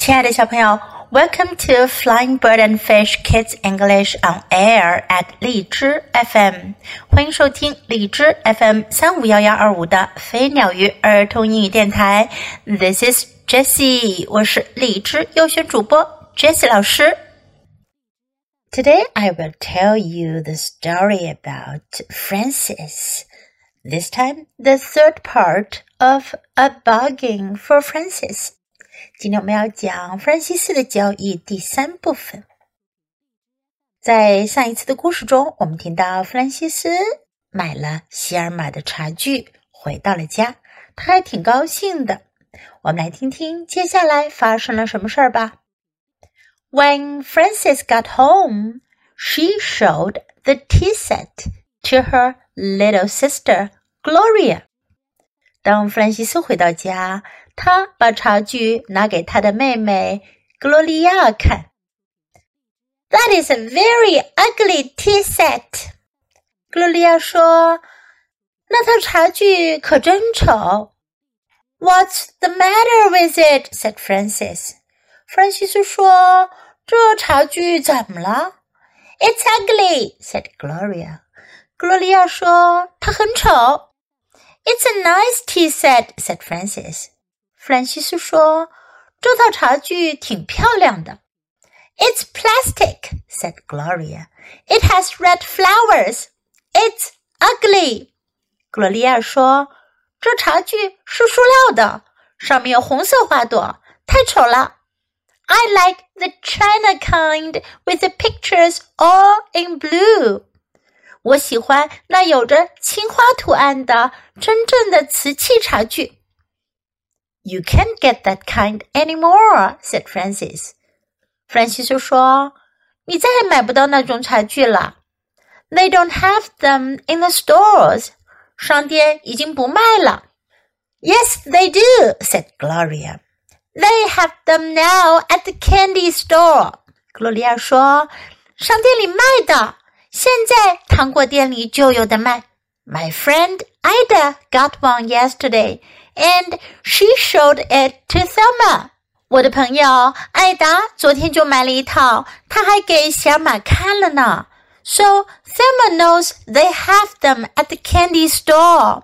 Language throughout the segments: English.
亲爱的小朋友，Welcome to Flying Bird and Fish Kids English on Air at 荔枝 FM，欢迎收听荔枝 FM 三五幺幺二五的飞鸟鱼儿童英语电台。This is Jessie，我是荔枝优选主播 Jessie 老师。Today I will tell you the story about Frances. This time, the third part of a bargain for Frances. 今天我们要讲弗兰西斯的交易第三部分。在上一次的故事中，我们听到弗兰西斯买了希尔玛的茶具，回到了家，他还挺高兴的。我们来听听接下来发生了什么事儿吧。When Frances got home, she showed the tea set to her little sister Gloria. 当弗兰西斯回到家，他把茶具拿给他的妹妹格罗利亚看。That is a very ugly tea set，格罗利亚说：“那套茶具可真丑。” What's the matter with it? said Frances. 弗兰西斯说：“这茶具怎么了？”It's ugly, said Gloria. 格罗利亚说：“它很丑。”It's a nice tea set, said Frances. 弗兰西斯说：“这套茶具挺漂亮的。” It's plastic," said Gloria. "It has red flowers. It's ugly." 格罗利亚说：“这茶具是塑料的，上面有红色花朵，太丑了。” I like the china kind with the pictures all in blue. 我喜欢那有着青花图案的真正的瓷器茶具。You can't get that kind anymore," said Frances. Frances 就说：“你再也买不到那种茶具了。”They don't have them in the stores. 商店已经不卖了。Yes, they do," said Gloria. "They have them now at the candy store." 格罗利亚说：“商店里卖的，现在糖果店里就有的卖。”My friend Ida got one yesterday and she showed it to Thelma. 我的朋友艾达昨天就买了一套，她还给小马看了呢。So Thelma knows they have them at the candy store.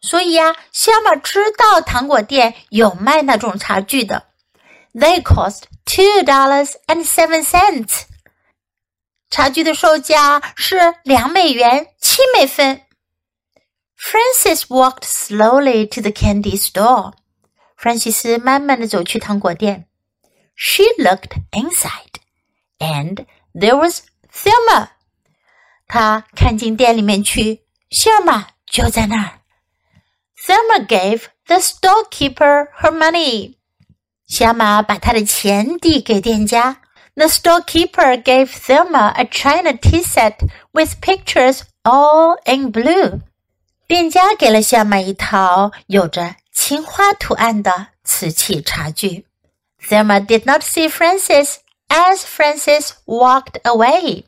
所以呀，小马知道糖果店有卖那种茶具的。They cost two dollars and seven cents. 茶具的售价是两美元七美分。 Frances walked slowly to the candy store. Frances She looked inside, and there was Thelma. 她看进店里面去，希尔玛就在那儿。Thelma gave the storekeeper her money. 小马把他的钱递给店家。The storekeeper gave Thelma a china tea set with pictures all in blue. 店家给了夏玛一套有着青花图案的瓷器茶具。Thelma did not see Francis as Francis walked away.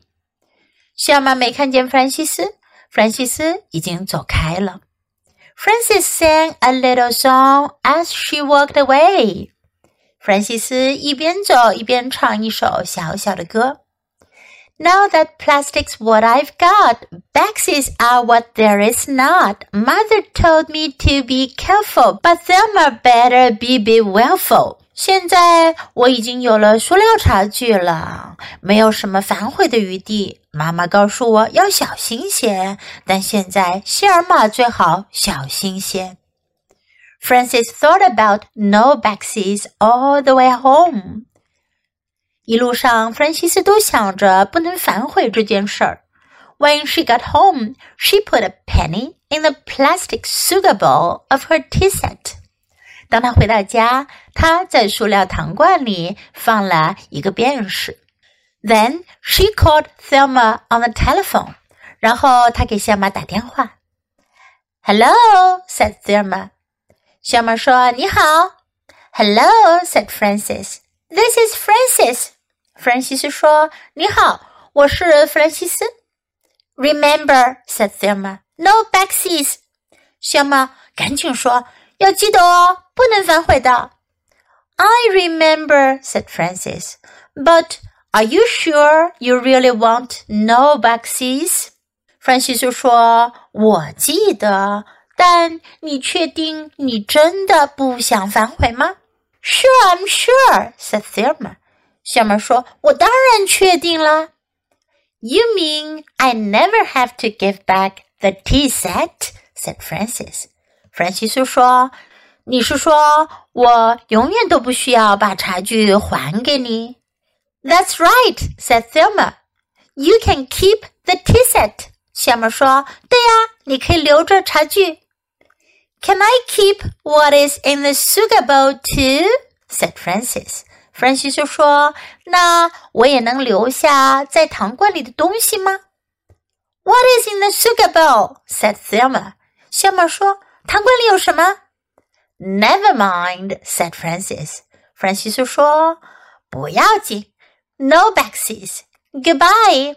夏玛没看见弗兰西斯，弗兰西斯已经走开了。Francis sang a little song as she walked away. 弗兰西斯一边走一边唱一首小小的歌。Now that plastic's what I've got, backsies are what there is not. Mother told me to be careful, but Thelma better be be willful. 现在我已经有了塑料茶具了，没有什么反悔的余地。妈妈告诉我要小心些，但现在希尔玛最好小心些。Frances thought about no backsies all the way home. 一路上，弗兰西斯都想着不能反悔这件事儿。When she got home, she put a penny in the plastic sugar bowl of her tea set. 当她回到家，她在塑料糖罐里放了一个便士。Then she called Thelma on the telephone. 然后她给小马打电话。Hello, said Thelma. 小马说：“你好。”Hello, said Frances. This is Frances. 弗兰西斯说：“你好，我是弗兰西斯。” Remember, said Thelma, no backsies. 小猫赶紧说：“要记得哦，不能反悔的。” I remember, said Frances. But are you sure you really want no backsies? 弗兰西斯说：“我记得，但你确定你真的不想反悔吗？” Sure, I'm sure, said Thelma. 小猫说：“我当然确定了。” You mean I never have to give back the tea set? said Frances. Frances That's right, said Thelma. You can keep the tea set. 小猫说：“对呀，你可以留着茶具。” Can I keep what is in the sugar bowl too? said Frances. 弗兰西就说：“那我也能留下在糖罐里的东西吗？”What is in the sugar bowl? said Thelma. 小马说：“糖罐里有什么？”Never mind, said Francis. 弗兰西就说：“不要紧，No Baxis，goodbye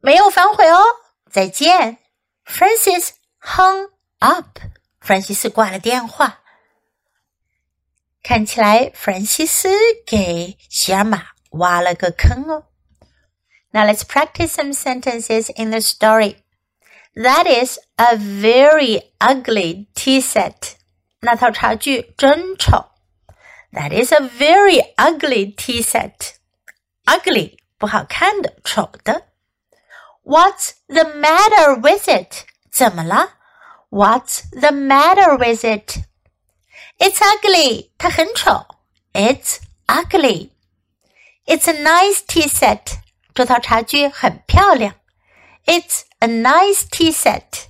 没有反悔哦，再见。”Francis hung up. 弗兰西斯挂了电话。看起来弗兰西斯给希尔玛挖了个坑哦。Now let's practice some sentences in the story. That is a very ugly tea set. 那套茶具真丑。That is a very ugly tea set. Ugly 不好看的，丑的。What's the matter with it? 怎么了？What's the matter with it? It's ugly. 它很丑。It's ugly. It's a nice tea set. 这套茶具很漂亮。It's a nice tea set.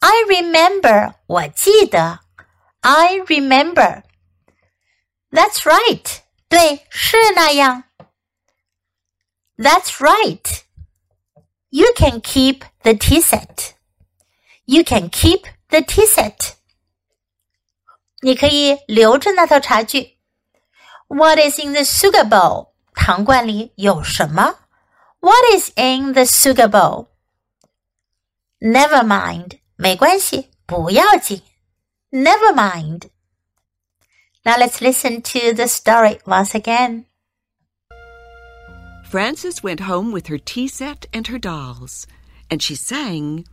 I remember. 我记得。I remember. That's right. 对，是那样。That's right. You can keep the tea set. You can keep the tea set. 你可以留着那套茶具。What is in the sugar bowl？糖罐里有什么？What is in the sugar bowl？Never mind，没关系，不要紧。Never mind. Now let's listen to the story once again. Frances went home with her tea set and her dolls, and she sang.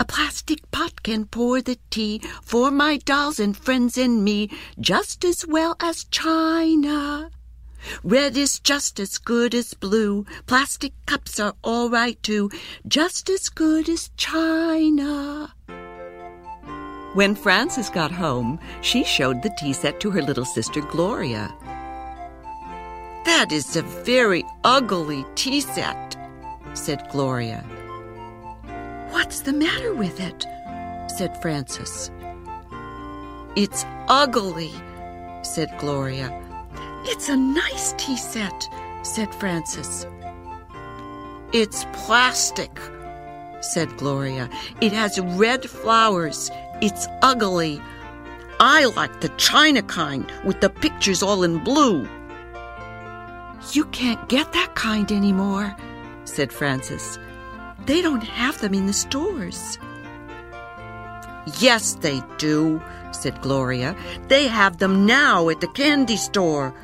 A plastic pot can pour the tea for my dolls and friends and me just as well as china. Red is just as good as blue. Plastic cups are all right too, just as good as china. When Frances got home, she showed the tea set to her little sister Gloria. That is a very ugly tea set, said Gloria. What's the matter with it? said Frances. It's ugly, said Gloria. It's a nice tea set, said Frances. It's plastic, said Gloria. It has red flowers. It's ugly. I like the china kind with the pictures all in blue. You can't get that kind anymore, said Frances. They don't have them in the stores. Yes, they do, said Gloria. They have them now at the candy store.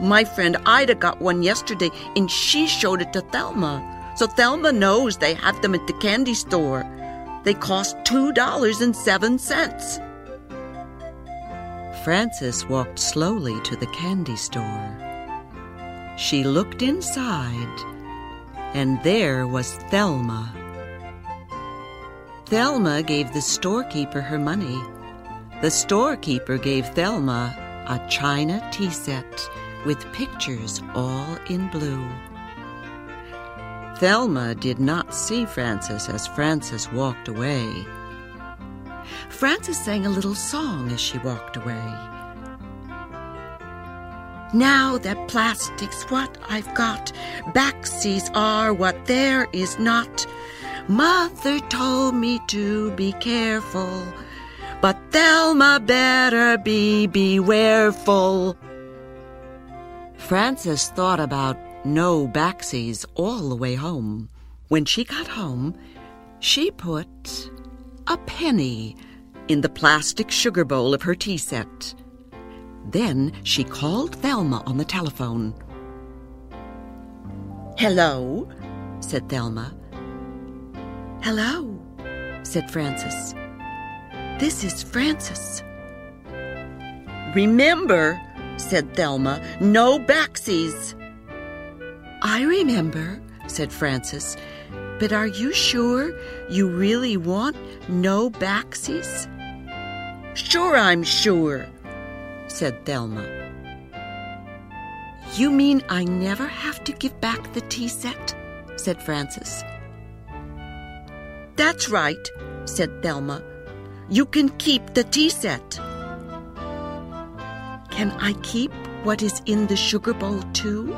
My friend Ida got one yesterday and she showed it to Thelma. So Thelma knows they have them at the candy store. They cost $2.07. Frances walked slowly to the candy store. She looked inside and there was Thelma. Thelma gave the storekeeper her money. The storekeeper gave Thelma a china tea set with pictures all in blue. Thelma did not see Frances as Frances walked away. Frances sang a little song as she walked away. Now that plastic's what I've got, backsies are what there is not. Mother told me to be careful, but Thelma better be bewareful. Frances thought about no backsies all the way home. When she got home, she put a penny in the plastic sugar bowl of her tea set. Then she called Thelma on the telephone. Hello, said Thelma. Hello, said Frances. This is Frances. Remember, said Thelma, no backsies. I remember, said Frances, but are you sure you really want no backsies? Sure, I'm sure, said Thelma. You mean I never have to give back the tea set? said Frances. That's right, said Thelma. You can keep the tea set. Can I keep what is in the sugar bowl too?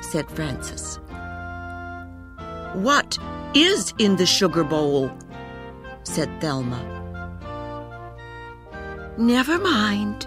said Frances. What is in the sugar bowl? said Thelma. Never mind,